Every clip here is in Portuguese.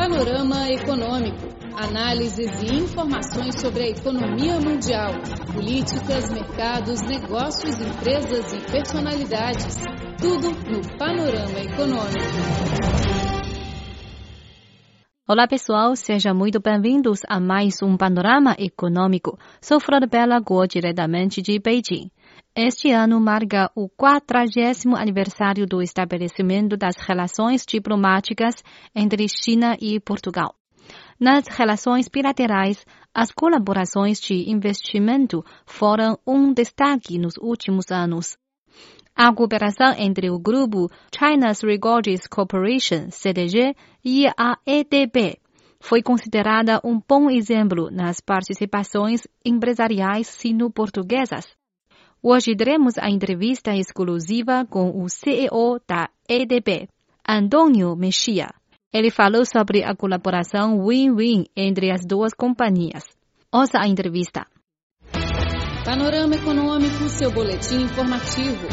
Panorama Econômico. Análises e informações sobre a economia mundial, políticas, mercados, negócios, empresas e personalidades. Tudo no Panorama Econômico. Olá pessoal, sejam muito bem-vindos a mais um Panorama Econômico. Sou Flor Bela Guo, diretamente de Beijing. Este ano marca o 40 aniversário do estabelecimento das relações diplomáticas entre China e Portugal. Nas relações bilaterais, as colaborações de investimento foram um destaque nos últimos anos. A cooperação entre o grupo China's Regards Corporation, CDG, e a EDB foi considerada um bom exemplo nas participações empresariais sino-portuguesas. Hoje teremos a entrevista exclusiva com o CEO da EDB, Antônio Mexia. Ele falou sobre a colaboração win-win entre as duas companhias. Ouça a entrevista. Panorama Econômico, seu boletim informativo.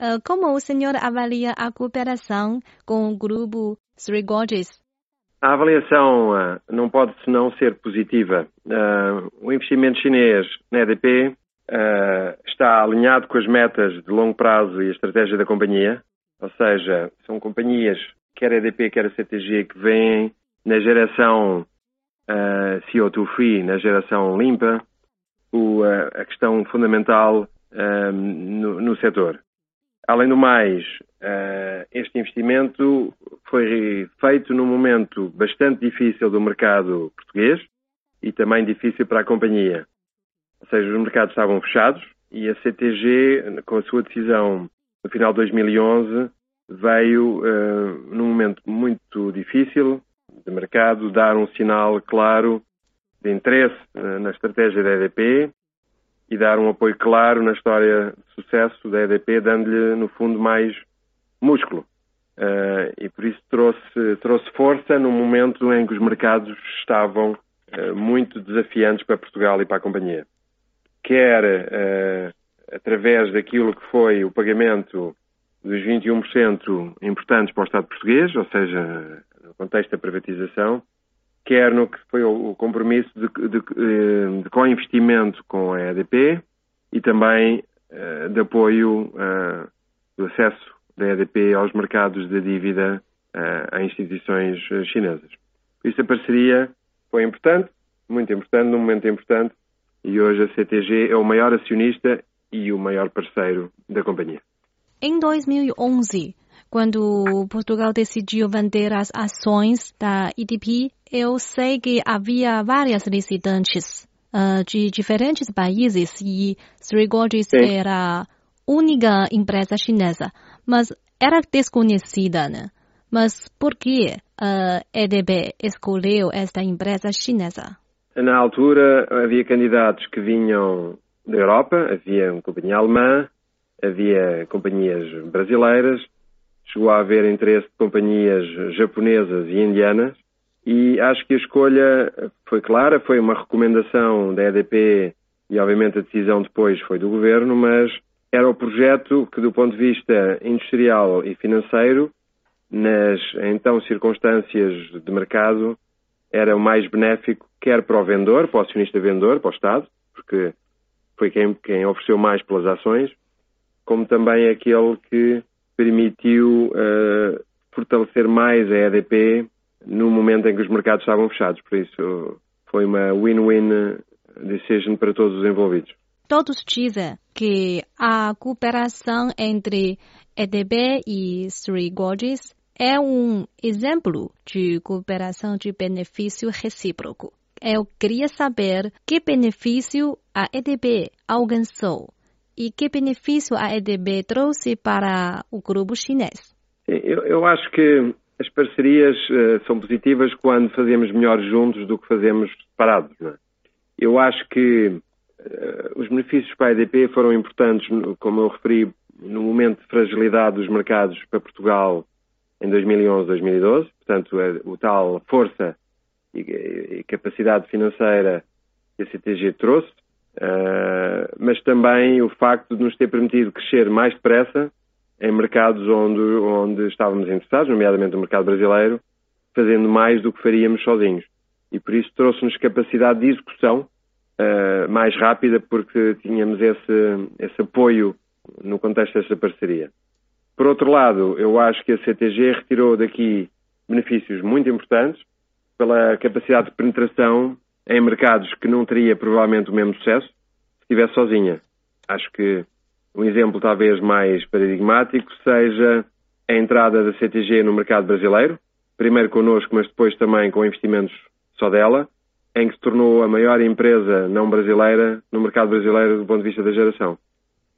Uh, como o senhor avalia a cooperação com o grupo Three Gorges a avaliação uh, não pode senão ser positiva. Uh, o investimento chinês na EDP eh, está alinhado com as metas de longo prazo e a estratégia da companhia, ou seja, são companhias, quer a EDP, quer a CTG, que vêm na geração CO2 free, na geração limpa, a questão fundamental no setor. Além do mais, eh, este investimento foi feito num momento bastante difícil do mercado português e também difícil para a companhia. Ou seja, os mercados estavam fechados e a CTG, com a sua decisão no final de 2011, veio, uh, num momento muito difícil de mercado, dar um sinal claro de interesse uh, na estratégia da EDP e dar um apoio claro na história de sucesso da EDP, dando-lhe, no fundo, mais músculo. Uh, e por isso trouxe, trouxe força no momento em que os mercados estavam uh, muito desafiantes para Portugal e para a companhia. Quer uh, através daquilo que foi o pagamento dos 21% importantes para o Estado português, ou seja, no contexto da privatização, quer no que foi o compromisso de, de, de, de co-investimento com a EDP e também de apoio do acesso da EDP aos mercados de dívida a instituições eh, chinesas. Por isso a parceria foi importante, muito importante, num momento importante, e hoje a CTG é o maior acionista e o maior parceiro da companhia. Em 2011, quando Portugal decidiu vender as ações da EDP, eu sei que havia várias licitantes uh, de diferentes países e Three Gorges era a única empresa chinesa mas era desconhecida, né? Mas por que a EDB escolheu esta empresa chinesa? Na altura havia candidatos que vinham da Europa, havia uma companhia alemã, havia companhias brasileiras, chegou a haver interesse de companhias japonesas e indianas e acho que a escolha foi clara, foi uma recomendação da EDP e obviamente a decisão depois foi do governo, mas era o projeto que, do ponto de vista industrial e financeiro, nas então circunstâncias de mercado, era o mais benéfico, quer para o vendedor, para o acionista vendedor, para o Estado, porque foi quem, quem ofereceu mais pelas ações, como também aquele que permitiu uh, fortalecer mais a EDP no momento em que os mercados estavam fechados. Por isso, foi uma win-win decision para todos os envolvidos todos dizem que a cooperação entre EDB e Three Gorges é um exemplo de cooperação de benefício recíproco. Eu queria saber que benefício a EDB alcançou e que benefício a EDB trouxe para o grupo chinês. Eu, eu acho que as parcerias uh, são positivas quando fazemos melhor juntos do que fazemos separados. É? Eu acho que eh, os benefícios para a EDP foram importantes, como eu referi, no momento de fragilidade dos mercados para Portugal em 2011, 2012, portanto, o tal força e, capacidade financeira que a CTG trouxe, uh, mas também o facto de nos ter permitido crescer mais depressa em mercados onde, onde estávamos interessados, nomeadamente no mercado brasileiro, fazendo mais do que faríamos sozinhos. E por isso trouxe-nos capacidade de execução uh, mais rápida, porque tínhamos esse, esse apoio no contexto dessa parceria. Por outro lado, eu acho que a CTG retirou daqui benefícios muito importantes pela capacidade de penetração em mercados que não teria provavelmente o mesmo sucesso se estivesse sozinha. Acho que um exemplo talvez mais paradigmático seja a entrada da CTG no mercado brasileiro, primeiro connosco, mas depois também com investimentos só dela, em que se tornou a maior empresa não brasileira no mercado brasileiro do ponto de vista da geração.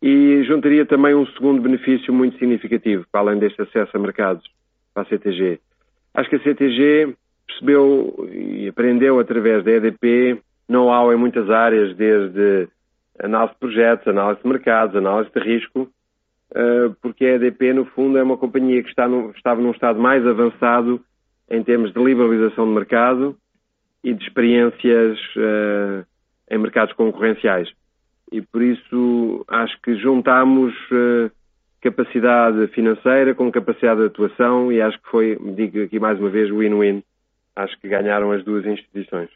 E juntaria também um segundo benefício muito significativo, para além deste acesso a mercados para a CTG. Acho que a CTG percebeu e aprendeu através da EDP know-how em muitas áreas, desde análise de projetos, análise de mercados, análise de risco, eh, porque a EDP, no fundo, é uma companhia que está no, estava num estado mais avançado em termos de liberalização de mercado e de experiências uh, em mercados concorrenciais. E por isso acho que juntamos uh, capacidade financeira com capacidade de atuação e acho que foi, digo aqui mais uma vez, win-win. Acho que ganharam as duas instituições.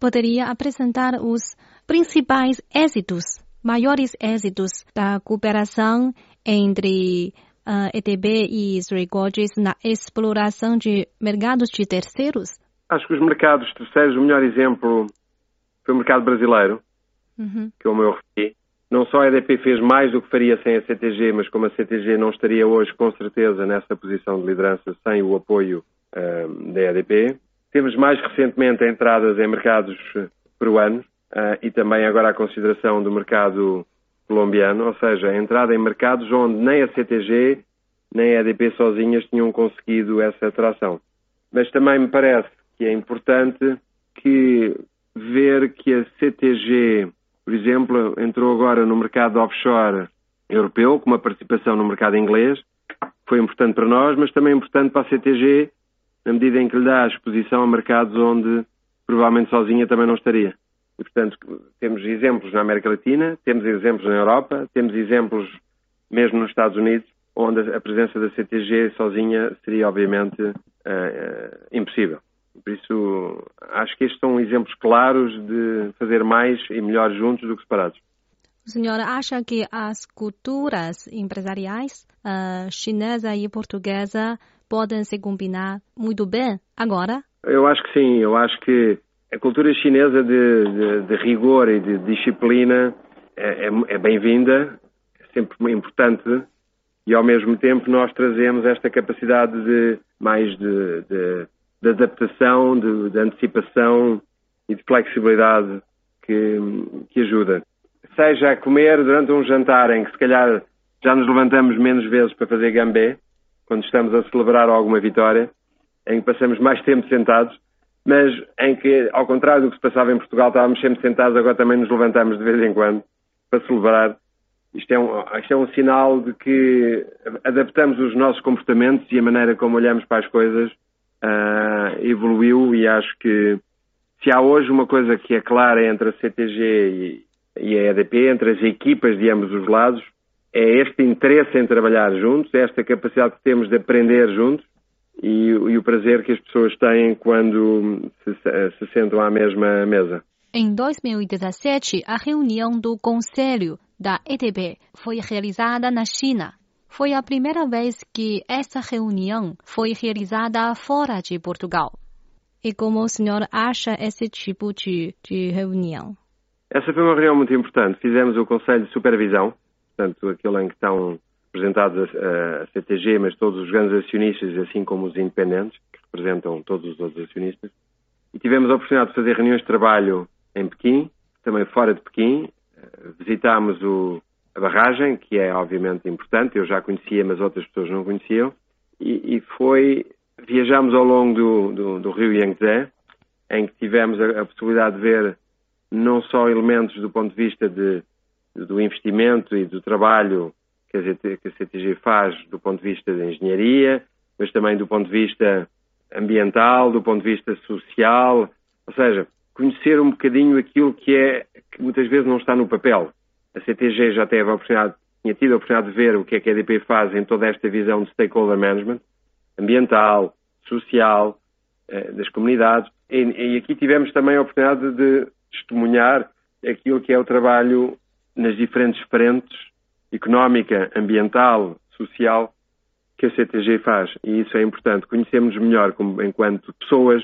Poderia apresentar os principais êxitos, maiores êxitos da cooperação entre uh, ETB e Srigoges na exploração de mercados de terceiros? Acho que os mercados terceiros, o melhor exemplo foi o mercado brasileiro, uhum. que é o meu referi. Não só a EDP fez mais do que faria sem a CTG, mas como a CTG não estaria hoje, com certeza, nessa posição de liderança sem o apoio uh, da EDP. Temos mais recentemente entradas em mercados peruanos uh, e também agora a consideração do mercado colombiano, ou seja, a entrada em mercados onde nem a CTG nem a EDP sozinhas tinham conseguido essa atração. Mas também me parece que é importante que ver que a CTG, por exemplo, entrou agora no mercado offshore europeu, com uma participação no mercado inglês, foi importante para nós, mas também importante para a CTG, na medida em que lhe dá exposição a mercados onde provavelmente sozinha também não estaria. E, portanto, temos exemplos na América Latina, temos exemplos na Europa, temos exemplos mesmo nos Estados Unidos, onde a presença da CTG sozinha seria, obviamente, uh, impossível. Por isso, acho que estes são exemplos claros de fazer mais e melhor juntos do que separados. O senhor acha que as culturas empresariais uh, chinesa e portuguesa podem se combinar muito bem agora? Eu acho que sim. Eu acho que a cultura chinesa de, de, de rigor e de disciplina é, é, é bem-vinda, é sempre importante e ao mesmo tempo nós trazemos esta capacidade de mais de, de, de adaptação, de, de, antecipação e de flexibilidade que, que ajuda. Seja a comer durante um jantar em que se calhar já nos levantamos menos vezes para fazer gambé, quando estamos a celebrar alguma vitória, em que passamos mais tempo sentados, mas em que, ao contrário do que se passava em Portugal, estávamos sempre sentados, agora também nos levantamos de vez em quando para celebrar. Isto é um, isto é um sinal de que adaptamos os nossos comportamentos e a maneira como olhamos para as coisas uh, evoluiu e acho que se há hoje uma coisa que é clara entre a CTG e, e a EDP, entre as equipas de ambos os lados, é este interesse em trabalhar juntos, é esta capacidade que temos de aprender juntos e, e, o prazer que as pessoas têm quando se, se sentam à mesma mesa. Em 2017, a reunião do Conselho da ETB foi realizada na China. Foi a primeira vez que essa reunião foi realizada fora de Portugal. E como o senhor acha esse tipo de, de reunião? Essa foi uma reunião muito importante. Fizemos o Conselho de Supervisão, portanto, aquele em que estão representados a, a CTG, mas todos os grandes acionistas, assim como os independentes, que representam todos os outros acionistas. E tivemos a oportunidade de fazer reuniões de trabalho em Pequim, também fora de Pequim. Eh, visitámos o, a barragem, que é obviamente importante, eu já conhecia, mas outras pessoas não conheciam. E, e foi, viajámos ao longo do, do, do rio Yangtze, em que tivemos a, a possibilidade de ver não só elementos do ponto de vista de, do investimento e do trabalho que a CTG faz do ponto de vista da engenharia, mas também do ponto de vista ambiental, do ponto de vista social, ou seja, conhecer um bocadinho aquilo que é que muitas vezes não está no papel. A CTG já teve a oportunidade tinha tido a oportunidade de ver o que é que a EDP faz em toda esta visão de stakeholder management, ambiental, social, eh, das comunidades. E, e aqui tivemos também a oportunidade de testemunhar aquilo que é o trabalho nas diferentes frentes económica, ambiental, social que a CTG faz. E isso é importante. Conhecemos melhor como, enquanto pessoas,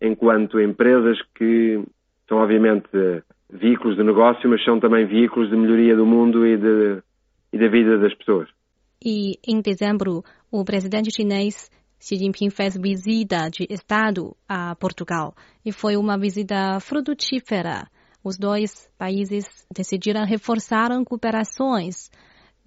enquanto empresas que são obviamente veículos de negócio, mas são também veículos de melhoria do mundo e, de, e da vida das pessoas. E em dezembro, o presidente chinês Xi Jinping fez visita de Estado a Portugal e foi uma visita frutífera. Os dois países decidiram reforçar cooperações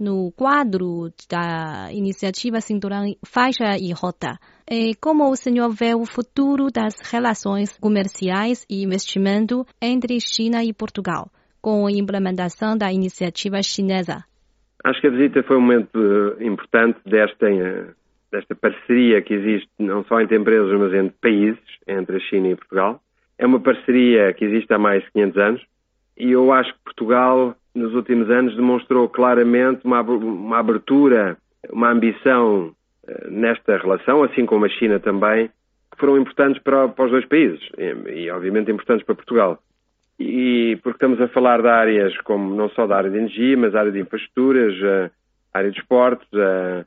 no quadro da iniciativa Cinturão Faixa e Rota. E como o senhor vê o futuro das relações comerciais e investimento entre China e Portugal, com a implementação da iniciativa chinesa? Acho que a visita foi um momento eh, importante desta, eh, desta parceria que existe não só entre empresas, mas entre países, entre a China e Portugal. É uma parceria que existe há mais de 500 anos e eu acho que Portugal nos últimos anos demonstrou claramente uma, uma abertura, uma ambição uh, nesta relação, assim como a China também, que foram importantes para, para os dois países e, e, obviamente importantes para Portugal. E porque estamos a falar de áreas como não só da área de energia, mas área de infraestruturas, uh, área de esportes, uh,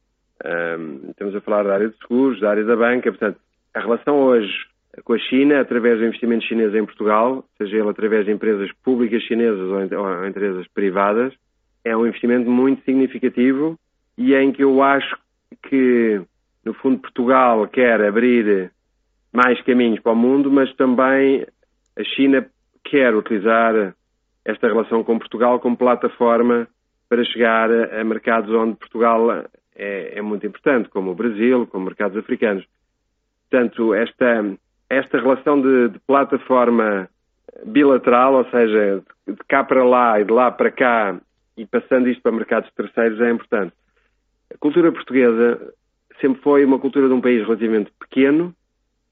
estamos a falar da área de seguros, da área da banca, portanto, a relação hoje com a China, através do investimento chinês em Portugal, seja ele através de empresas públicas chinesas ou, empresas privadas, é um investimento muito significativo e em que eu acho que, no fundo, Portugal quer abrir mais caminhos para o mundo, mas também a China quer utilizar esta relação com Portugal como plataforma para chegar a mercados onde Portugal é, é muito importante, como o Brasil, como mercados africanos. Portanto, esta, esta relação de, de plataforma bilateral, ou seja, de cá para lá e de lá para cá, e passando isto para mercados terceiros, é importante. A cultura portuguesa sempre foi uma cultura de um país relativamente pequeno,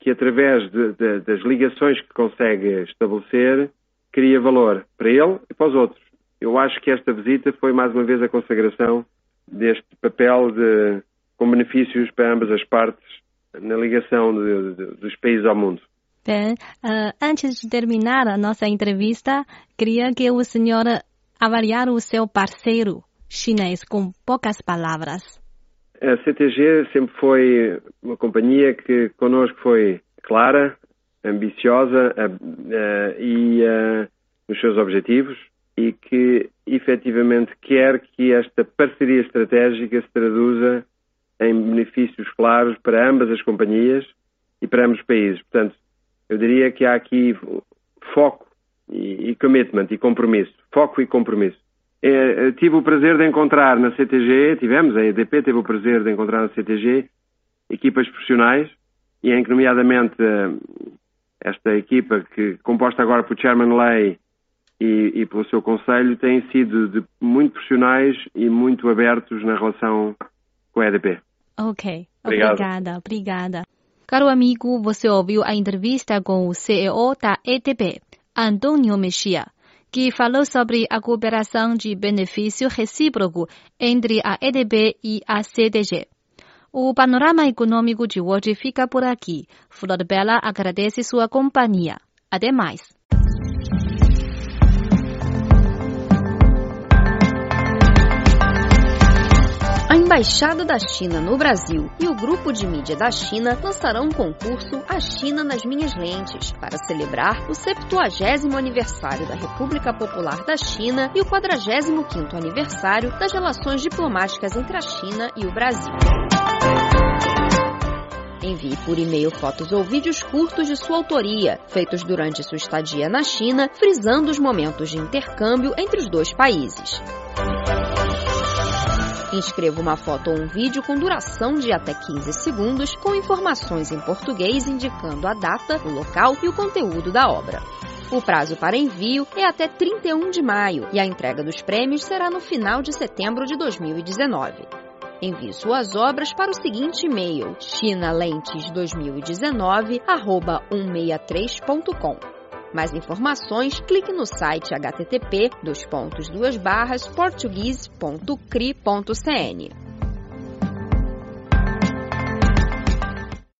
que através de, de, das ligações que consegue estabelecer, cria valor para ele e para os outros. Eu acho que esta visita foi mais uma vez a consagração deste papel de, com benefícios para ambas as partes na ligação de, de, dos países ao mundo. Bem, uh, antes de terminar a nossa entrevista, queria que o senhor avaliar o seu parceiro chinês com poucas palavras. A CTG sempre foi uma companhia que connosco foi clara, ambiciosa uh, uh, e nos seus objetivos e que efetivamente quer que esta parceria estratégica se traduza em benefícios claros para ambas as companhias e para ambos os países. Portanto, eu diria que há aqui foco e, commitment e compromisso. Foco e compromisso. É, tive o prazer de encontrar na CTG, tivemos, a EDP teve o prazer de encontrar na CTG equipas profissionais e nomeadamente, esta equipa que composta agora por Chairman Lay e, e pelo seu conselho têm sido de, muito profissionais e muito abertos na relação com a EDP. Ok, Obrigado. obrigada, obrigada. Caro amigo, você ouviu a entrevista com o CEO da EDP, Antônio Mexia, que falou sobre a cooperação de benefício recíproco entre a EDP e a CDG. O panorama econômico de hoje fica por aqui. Flor Bela agradece sua companhia. Até mais. Embaixada da China no Brasil e o Grupo de Mídia da China lançarão um concurso A China nas Minhas Lentes para celebrar o 70 aniversário da República Popular da China e o 45º aniversário das relações diplomáticas entre a China e o Brasil. Envie por e-mail fotos ou vídeos curtos de sua autoria, feitos durante sua estadia na China, frisando os momentos de intercâmbio entre os dois países. Inscreva uma foto ou um vídeo com duração de até 15 segundos, com informações em português indicando a data, o local e o conteúdo da obra. O prazo para envio é até 31 de maio e a entrega dos prêmios será no final de setembro de 2019. Envie suas obras para o seguinte e-mail: chinalentes2019@163.com. Mais informações, clique no site http portuguese.cri.cn.